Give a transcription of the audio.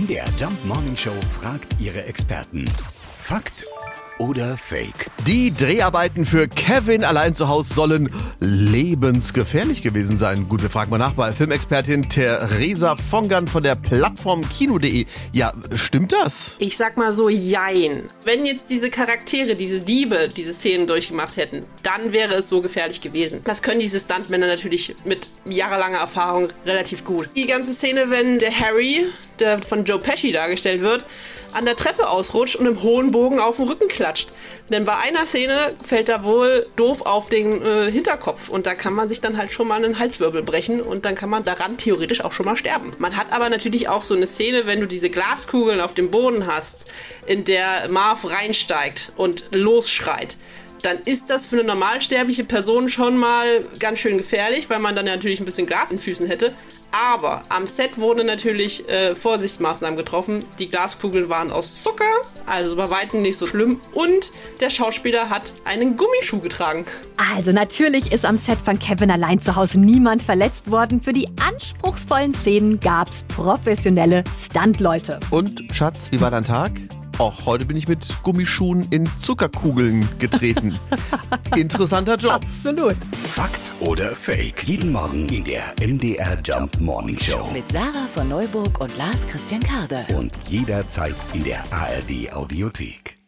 MDR Jump Morning Show fragt ihre Experten. Fakt oder Fake? Die Dreharbeiten für Kevin allein zu Hause sollen lebensgefährlich gewesen sein. Gut, wir fragen mal nach bei Filmexpertin Theresa Fongern von der Plattform Kino.de. Ja, stimmt das? Ich sag mal so, jein. Wenn jetzt diese Charaktere, diese Diebe, diese Szenen durchgemacht hätten, dann wäre es so gefährlich gewesen. Das können diese Stuntmänner natürlich mit jahrelanger Erfahrung relativ gut. Die ganze Szene, wenn der Harry, der von Joe Pesci dargestellt wird, an der Treppe ausrutscht und im hohen Bogen auf den Rücken klatscht. Denn bei einer Szene fällt er wohl doof auf den äh, Hinterkopf und da kann man sich dann halt schon mal einen Halswirbel brechen und dann kann man daran theoretisch auch schon mal sterben. Man hat aber natürlich auch so eine Szene, wenn du diese Glaskugeln auf dem Boden hast, in der Marv reinsteigt und losschreit dann ist das für eine normalsterbliche Person schon mal ganz schön gefährlich, weil man dann natürlich ein bisschen Glas in den Füßen hätte. Aber am Set wurden natürlich äh, Vorsichtsmaßnahmen getroffen. Die Glaskugeln waren aus Zucker, also bei weitem nicht so schlimm. Und der Schauspieler hat einen Gummischuh getragen. Also natürlich ist am Set von Kevin allein zu Hause niemand verletzt worden. Für die anspruchsvollen Szenen gab's professionelle Stuntleute. Und Schatz, wie war dein Tag? Och, heute bin ich mit Gummischuhen in Zuckerkugeln getreten. Interessanter Job. Absolut. Fakt oder Fake? Jeden Morgen in der MDR Jump Morning Show. Mit Sarah von Neuburg und Lars Christian Karde. Und jederzeit in der ARD Audiothek.